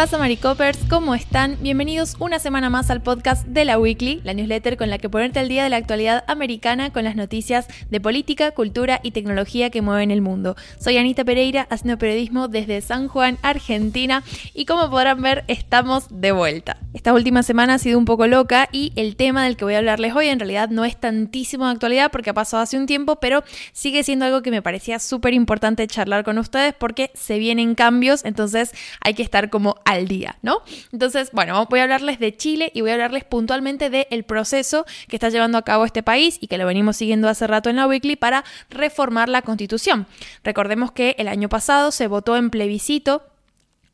pasa, Maricopers? ¿Cómo están? Bienvenidos una semana más al podcast de la Weekly, la newsletter con la que ponerte al día de la actualidad americana con las noticias de política, cultura y tecnología que mueven el mundo. Soy Anita Pereira, haciendo periodismo desde San Juan, Argentina, y como podrán ver, estamos de vuelta. Esta última semana ha sido un poco loca y el tema del que voy a hablarles hoy en realidad no es tantísimo de actualidad porque ha pasado hace un tiempo, pero sigue siendo algo que me parecía súper importante charlar con ustedes porque se vienen cambios, entonces hay que estar como al día, ¿no? Entonces, bueno, voy a hablarles de Chile y voy a hablarles puntualmente del proceso que está llevando a cabo este país y que lo venimos siguiendo hace rato en la Weekly para reformar la constitución. Recordemos que el año pasado se votó en plebiscito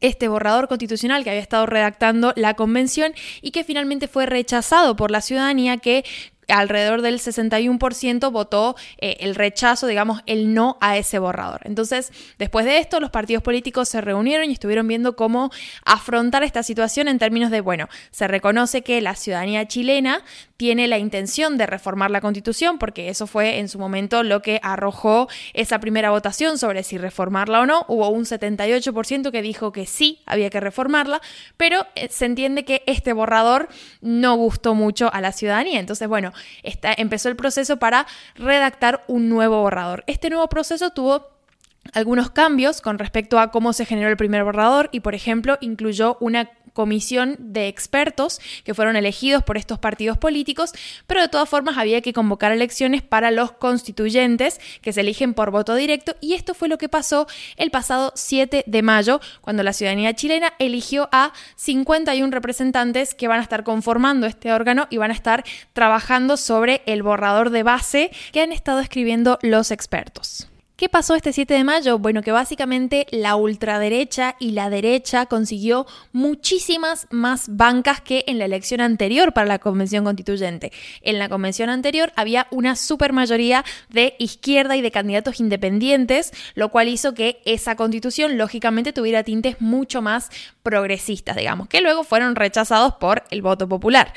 este borrador constitucional que había estado redactando la convención y que finalmente fue rechazado por la ciudadanía que alrededor del 61% votó eh, el rechazo, digamos, el no a ese borrador. Entonces, después de esto, los partidos políticos se reunieron y estuvieron viendo cómo afrontar esta situación en términos de, bueno, se reconoce que la ciudadanía chilena tiene la intención de reformar la constitución, porque eso fue en su momento lo que arrojó esa primera votación sobre si reformarla o no. Hubo un 78% que dijo que sí, había que reformarla, pero eh, se entiende que este borrador no gustó mucho a la ciudadanía. Entonces, bueno, empezó el proceso para redactar un nuevo borrador. Este nuevo proceso tuvo algunos cambios con respecto a cómo se generó el primer borrador y, por ejemplo, incluyó una comisión de expertos que fueron elegidos por estos partidos políticos, pero de todas formas había que convocar elecciones para los constituyentes que se eligen por voto directo y esto fue lo que pasó el pasado 7 de mayo, cuando la ciudadanía chilena eligió a 51 representantes que van a estar conformando este órgano y van a estar trabajando sobre el borrador de base que han estado escribiendo los expertos. ¿Qué pasó este 7 de mayo? Bueno, que básicamente la ultraderecha y la derecha consiguió muchísimas más bancas que en la elección anterior para la convención constituyente. En la convención anterior había una supermayoría de izquierda y de candidatos independientes, lo cual hizo que esa constitución lógicamente tuviera tintes mucho más progresistas, digamos, que luego fueron rechazados por el voto popular.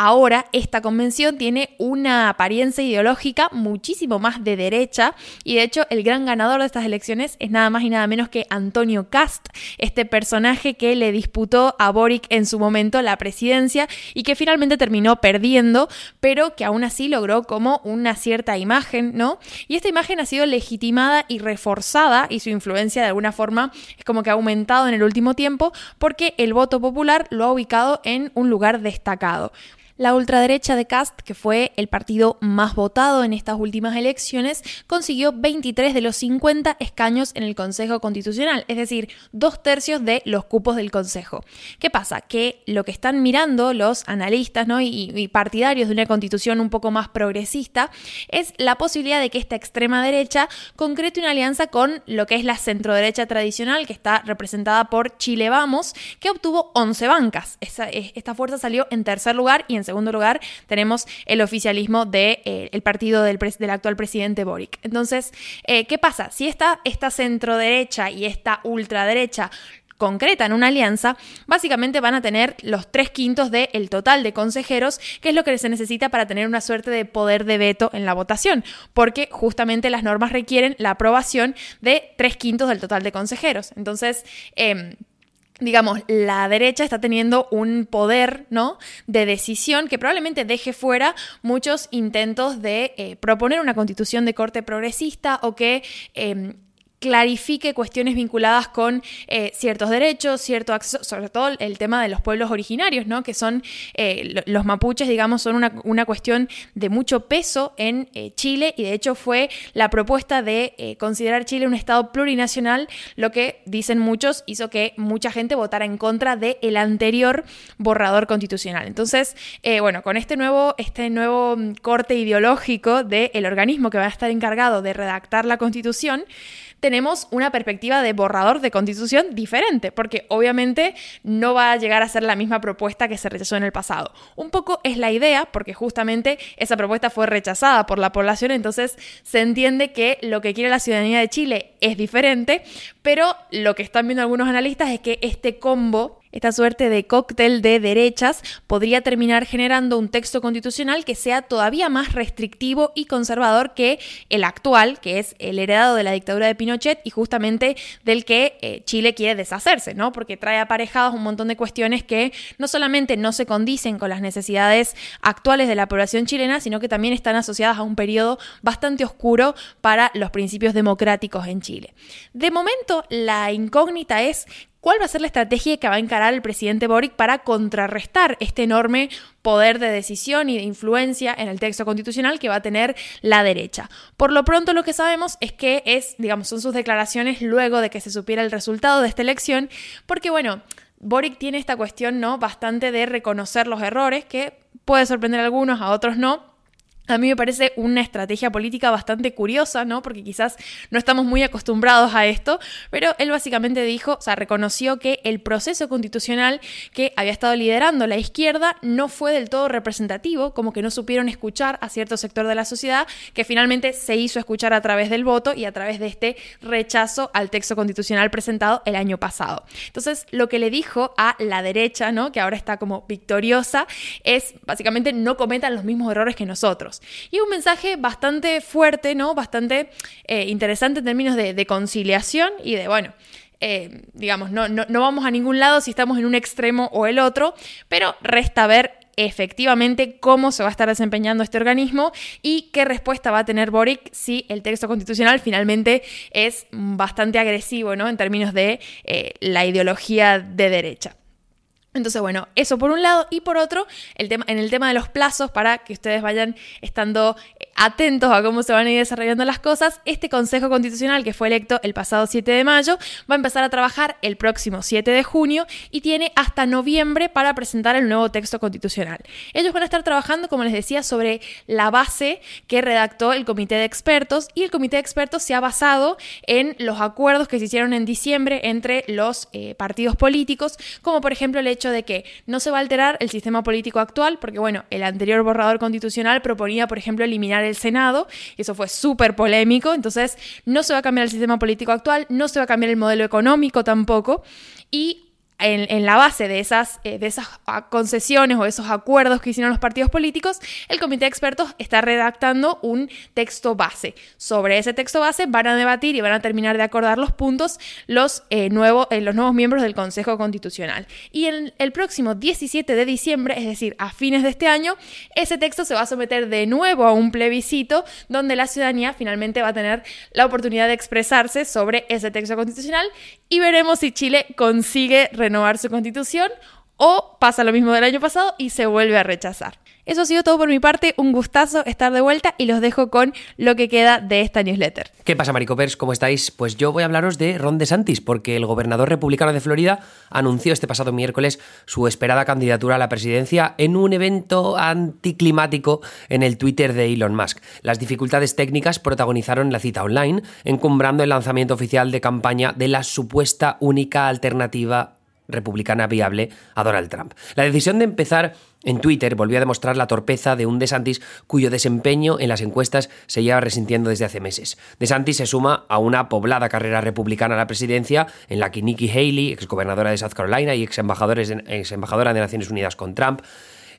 Ahora esta convención tiene una apariencia ideológica muchísimo más de derecha y de hecho el gran ganador de estas elecciones es nada más y nada menos que Antonio Cast, este personaje que le disputó a Boric en su momento la presidencia y que finalmente terminó perdiendo, pero que aún así logró como una cierta imagen, ¿no? Y esta imagen ha sido legitimada y reforzada y su influencia de alguna forma es como que ha aumentado en el último tiempo porque el voto popular lo ha ubicado en un lugar destacado. La ultraderecha de Cast, que fue el partido más votado en estas últimas elecciones, consiguió 23 de los 50 escaños en el Consejo Constitucional, es decir, dos tercios de los cupos del Consejo. ¿Qué pasa? Que lo que están mirando los analistas ¿no? y, partidarios de una constitución un poco más progresista es la posibilidad de que esta extrema derecha concrete una alianza con lo que es la centroderecha tradicional, que está representada por Chile Vamos, que obtuvo 11 bancas. esta fuerza salió en tercer lugar y en segundo lugar tenemos el oficialismo del de, eh, partido del, del, actual presidente Boric. Entonces, eh, ¿qué pasa? Si esta, esta centro derecha y esta ultraderecha concretan una alianza, básicamente van a tener los tres quintos del total de consejeros, que es lo que se necesita para tener una suerte de poder de veto en la votación, porque justamente las normas requieren la aprobación de tres quintos del total de consejeros. Entonces, eh, digamos, la derecha está teniendo un poder, ¿no? De decisión que probablemente deje fuera muchos intentos de eh, proponer una constitución de corte progresista o que em, clarifique cuestiones vinculadas con eh, ciertos derechos, cierto acceso, sobre todo el tema de los pueblos originarios, ¿no? que son eh, los mapuches, digamos, son una, cuestión de mucho peso en eh, Chile y de hecho fue la propuesta de considerar Chile un Estado plurinacional, lo que dicen muchos hizo que mucha gente votara en contra del el anterior borrador constitucional. Entonces, bueno, con este nuevo, este nuevo mm, corte ideológico del organismo que va a estar encargado de redactar la constitución, tenemos una perspectiva de borrador de constitución diferente, porque obviamente no va a llegar a ser la misma propuesta que se rechazó en el pasado. Un poco es la idea, porque justamente esa propuesta fue rechazada por la población, entonces se entiende que lo que quiere la ciudadanía de Chile es diferente, pero lo que están viendo algunos analistas es que este combo Esta suerte de cóctel de derechas podría terminar generando un texto constitucional que sea todavía más restrictivo y conservador que el actual, que es el heredado de la dictadura de Pinochet y justamente del que eh, Chile quiere deshacerse, ¿no? Porque trae aparejados un montón de cuestiones que no solamente no se condicen con las necesidades actuales de la población chilena, sino que también están asociadas a un periodo bastante oscuro para los principios democráticos en Chile. De momento, la incógnita es ¿Cuál va a ser la estrategia que va a encarar el presidente Boric para contrarrestar este enorme poder de decisión y de influencia en el texto constitucional que va a tener la derecha? Por lo pronto lo que sabemos es que es, digamos, son sus declaraciones luego de que se supiera el resultado de esta elección, porque bueno, Boric tiene esta cuestión, ¿no? Bastante de reconocer los errores, que puede sorprender a algunos, a otros no a mí me parece una estrategia política bastante curiosa, ¿no? Porque quizás no estamos muy acostumbrados a esto, pero él básicamente dijo, o sea, reconoció que el proceso constitucional que había estado liderando la izquierda no fue del todo representativo, como que no supieron escuchar a cierto sector de la sociedad, que finalmente se hizo escuchar a través del voto y a través de este rechazo al texto constitucional presentado el año pasado. Entonces, lo que le dijo a la derecha, ¿no? Que ahora está como victoriosa, es básicamente no cometan los mismos errores que nosotros. Y un mensaje bastante fuerte, ¿no? Bastante eh, interesante en términos de, conciliación y de, bueno, eh, digamos, no, no, no, vamos a ningún lado si estamos en un extremo o el otro, pero resta ver efectivamente cómo se va a estar desempeñando este organismo y qué respuesta va a tener Boric si el texto constitucional finalmente es bastante agresivo, ¿no? En términos de eh, la ideología de derecha. Entonces, bueno, eso por un lado y por otro, el tema, en el tema de los plazos, para que ustedes vayan estando eh, atentos a cómo se van a ir desarrollando las cosas, este Consejo Constitucional que fue electo el pasado 7 de mayo va a empezar a trabajar el próximo 7 de junio y tiene hasta noviembre para presentar el nuevo texto constitucional. Ellos van a estar trabajando, como les decía, sobre la base que redactó el Comité de Expertos y el Comité de Expertos se ha basado en los acuerdos que se hicieron en diciembre entre los eh, partidos políticos, como por ejemplo el hecho de que no se va a alterar el sistema político actual, porque bueno, el anterior borrador constitucional proponía, por ejemplo, eliminar el Senado, y eso fue súper polémico, entonces no se va a cambiar el sistema político actual, no se va a cambiar el modelo económico tampoco, y en, la base de esas, eh, de esas concesiones o esos acuerdos que hicieron los partidos políticos, el comité de expertos está redactando un texto base. Sobre ese texto base van a debatir y van a terminar de acordar los puntos los, eh, eh, los nuevos miembros del Consejo Constitucional. Y en el próximo 17 de diciembre, es decir, a fines de este año, ese texto se va a someter de nuevo a un plebiscito donde la ciudadanía finalmente va a tener la oportunidad de expresarse sobre ese texto constitucional y veremos si Chile consigue renovar su constitución o pasa lo mismo del año pasado y se vuelve a rechazar. Eso ha sido todo por mi parte, un gustazo estar de vuelta y los dejo con lo que queda de esta newsletter. ¿Qué pasa, Maricopers? ¿Cómo estáis? Pues yo voy a hablaros de Ron DeSantis, porque el gobernador republicano de Florida anunció este pasado miércoles su esperada candidatura a la presidencia en un evento anticlimático en el Twitter de Elon Musk. Las dificultades técnicas protagonizaron la cita online, encumbrando el lanzamiento oficial de campaña de la supuesta única alternativa republicana viable a Donald Trump. La decisión de empezar en Twitter volvió a demostrar la torpeza de un DeSantis cuyo desempeño en las encuestas se lleva resintiendo desde hace meses. DeSantis se suma a una poblada carrera republicana a la presidencia en la que Nikki Haley, exgobernadora de South Carolina y ex, ex embajadora de Naciones Unidas con Trump,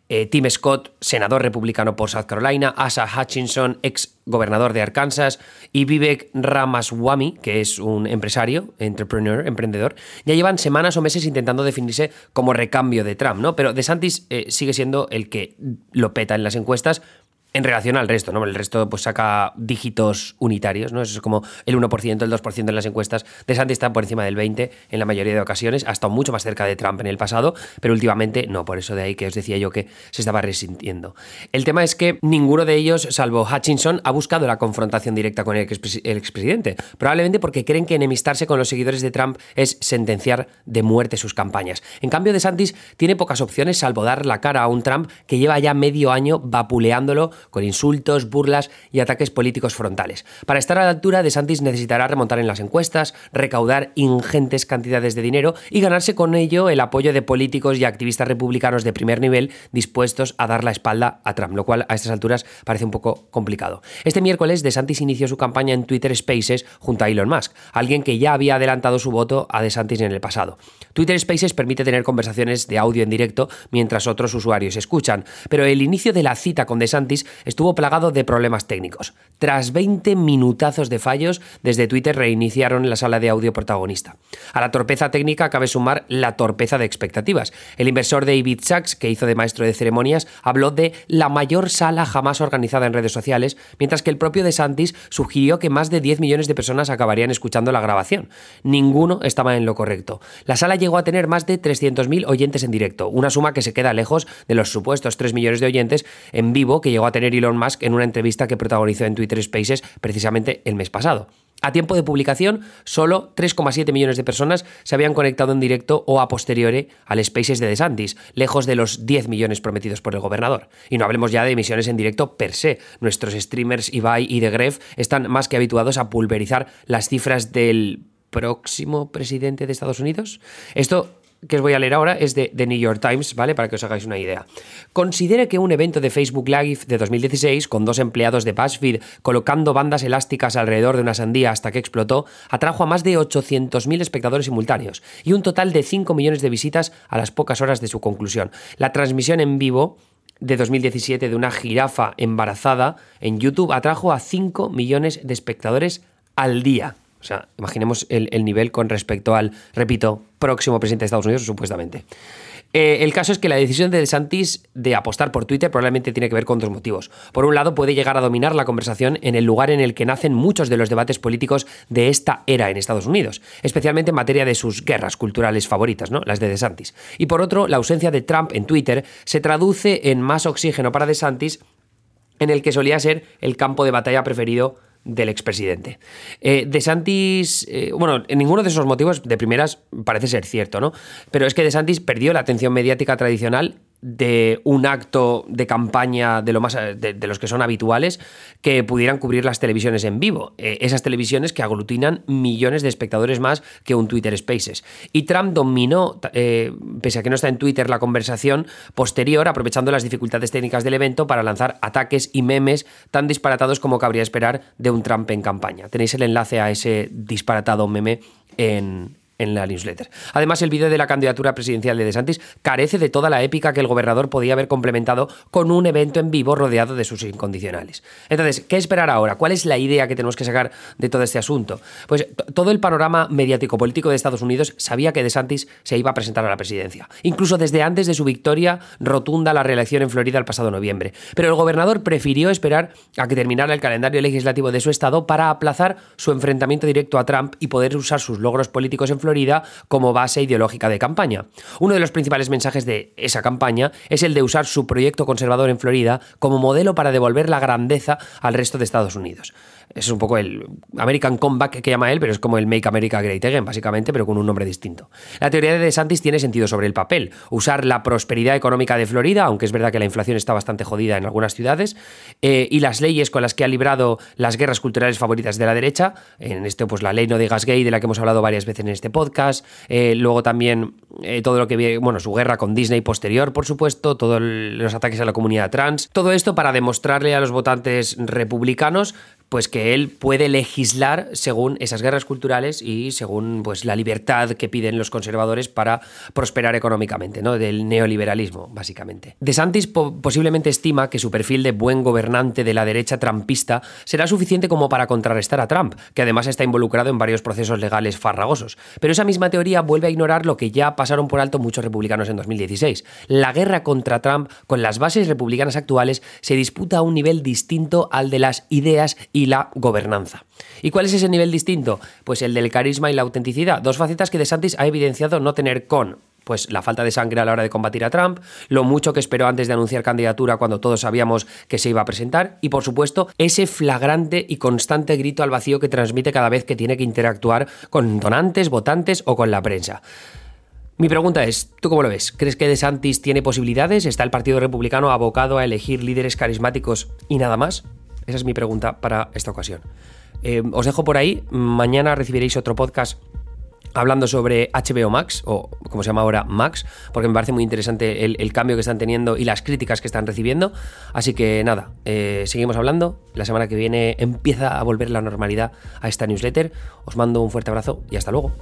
eh, Tim Scott, senador republicano por South Carolina, Asa Hutchinson, ex gobernador de Arkansas, y Vivek Ramaswamy, que es un empresario, entrepreneur, emprendedor, ya llevan semanas o meses intentando definirse como recambio de Trump, ¿no? Pero DeSantis eh, sigue siendo el que lo peta en las encuestas, en relación al resto, ¿no? El resto pues saca dígitos unitarios, ¿no? Eso es como el 1%, el 2% en las encuestas. De Santi está por encima del 20 en la mayoría de ocasiones, ha estado mucho más cerca de Trump en el pasado, pero últimamente no, por eso de ahí que os decía yo que se estaba resintiendo. El tema es que ninguno de ellos, salvo Hutchinson, ha buscado la confrontación directa con el, expresidente, probablemente porque creen que enemistarse con los seguidores de Trump es sentenciar de muerte sus campañas. En cambio, de Santis tiene pocas opciones salvo dar la cara a un Trump que lleva ya medio año vapuleándolo con insultos, burlas y ataques políticos frontales. Para estar a la altura, DeSantis necesitará remontar en las encuestas, recaudar ingentes cantidades de dinero y ganarse con ello el apoyo de políticos y activistas republicanos de primer nivel dispuestos a dar la espalda a Trump, lo cual a estas alturas parece un poco complicado. Este miércoles, DeSantis inició su campaña en Twitter Spaces junto a Elon Musk, alguien que ya había adelantado su voto a DeSantis en el pasado. Twitter Spaces permite tener conversaciones de audio en directo mientras otros usuarios escuchan, pero el inicio de la cita con DeSantis estuvo plagado de problemas técnicos. Tras 20 minutazos de fallos, desde Twitter reiniciaron la sala de audio protagonista. A la torpeza técnica cabe sumar la torpeza de expectativas. El inversor David Sachs, que hizo de maestro de ceremonias, habló de la mayor sala jamás organizada en redes sociales, mientras que el propio DeSantis sugirió que más de 10 millones de personas acabarían escuchando la grabación. Ninguno estaba en lo correcto. La sala llegó a tener más de 300.000 oyentes en directo, una suma que se queda lejos de los supuestos 3 millones de oyentes en vivo que llegó a tener Elon Musk en una entrevista que protagonizó en Twitter Spaces precisamente el mes pasado. A tiempo de publicación, solo 3,7 millones de personas se habían conectado en directo o a posteriori al Spaces de DeSantis, lejos de los 10 millones prometidos por el gobernador. Y no hablemos ya de emisiones en directo per se. Nuestros streamers Ibai y de Gref están más que habituados a pulverizar las cifras del próximo presidente de Estados Unidos. Esto que os voy a leer ahora es de The New York Times, ¿vale? Para que os hagáis una idea. Considere que un evento de Facebook Live de 2016, con dos empleados de BuzzFeed colocando bandas elásticas alrededor de una sandía hasta que explotó, atrajo a más de 800.000 espectadores simultáneos y un total de 5 millones de visitas a las pocas horas de su conclusión. La transmisión en vivo de 2017 de una jirafa embarazada en YouTube atrajo a 5 millones de espectadores al día. O sea, imaginemos el, nivel con respecto al, repito, próximo presidente de Estados Unidos, supuestamente. Eh, el caso es que la decisión de DeSantis de apostar por Twitter probablemente tiene que ver con dos motivos. Por un lado, puede llegar a dominar la conversación en el lugar en el que nacen muchos de los debates políticos de esta era en Estados Unidos, especialmente en materia de sus guerras culturales favoritas, ¿no? las de DeSantis. Y por otro, la ausencia de Trump en Twitter se traduce en más oxígeno para DeSantis en el que solía ser el campo de batalla preferido del expresidente. Eh, de Santis, eh, bueno, en ninguno de esos motivos de primeras parece ser cierto, ¿no? Pero es que De Santis perdió la atención mediática tradicional de un acto de campaña de, lo más, de, los que son habituales que pudieran cubrir las televisiones en vivo. Eh, esas televisiones que aglutinan millones de espectadores más que un Twitter Spaces. Y Trump dominó, eh, pese a que no está en Twitter, la conversación posterior, aprovechando las dificultades técnicas del evento para lanzar ataques y memes tan disparatados como cabría esperar de un Trump en campaña. Tenéis el enlace a ese disparatado meme en, en la newsletter. Además, el vídeo de la candidatura presidencial de DeSantis carece de toda la épica que el gobernador podía haber complementado con un evento en vivo rodeado de sus incondicionales. Entonces, ¿qué esperar ahora? ¿Cuál es la idea que tenemos que sacar de todo este asunto? Pues todo el panorama mediático-político de Estados Unidos sabía que DeSantis se iba a presentar a la presidencia, incluso desde antes de su victoria rotunda a la reelección en Florida el pasado noviembre. Pero el gobernador prefirió esperar a que terminara el calendario legislativo de su estado para aplazar su enfrentamiento directo a Trump y poder usar sus logros políticos en Florida como base ideológica de campaña. Uno de los principales mensajes de esa campaña es el de usar su proyecto conservador en Florida como modelo para devolver la grandeza al resto de Estados Unidos es un poco el American Comeback que llama él, pero es como el Make America Great Again, básicamente, pero con un nombre distinto. La teoría de DeSantis tiene sentido sobre el papel. Usar la prosperidad económica de Florida, aunque es verdad que la inflación está bastante jodida en algunas ciudades, eh, y las leyes con las que ha librado las guerras culturales favoritas de la derecha, en este, pues la ley no digas gay, de la que hemos hablado varias veces en este podcast, eh, luego también eh, todo lo que bueno, su guerra con Disney posterior, por supuesto, todos los ataques a la comunidad trans, todo esto para demostrarle a los votantes republicanos pues que él puede legislar según esas guerras culturales y según pues la libertad que piden los conservadores para prosperar económicamente, ¿no? Del neoliberalismo, básicamente. De Santis posiblemente estima que su perfil de buen gobernante de la derecha trampista será suficiente como para contrarrestar a Trump, que además está involucrado en varios procesos legales farragosos. Pero esa misma teoría vuelve a ignorar lo que ya pasaron por alto muchos republicanos en 2016. La guerra contra Trump con las bases republicanas actuales se disputa a un nivel distinto al de las ideas y la gobernanza. ¿Y cuál es ese nivel distinto? Pues el del carisma y la autenticidad, dos facetas que DeSantis ha evidenciado no tener con pues la falta de sangre a la hora de combatir a Trump, lo mucho que esperó antes de anunciar candidatura cuando todos sabíamos que se iba a presentar y por supuesto ese flagrante y constante grito al vacío que transmite cada vez que tiene que interactuar con donantes, votantes o con la prensa. Mi pregunta es, ¿tú cómo lo ves? ¿Crees que DeSantis tiene posibilidades? ¿Está el Partido Republicano abocado a elegir líderes carismáticos y nada más? Esa es mi pregunta para esta ocasión. Eh, os dejo por ahí, mañana recibiréis otro podcast hablando sobre HBO Max, o como se llama ahora Max, porque me parece muy interesante el, cambio que están teniendo y las críticas que están recibiendo. Así que nada, eh, seguimos hablando. La semana que viene empieza a volver la normalidad a esta newsletter. Os mando un fuerte abrazo y hasta luego.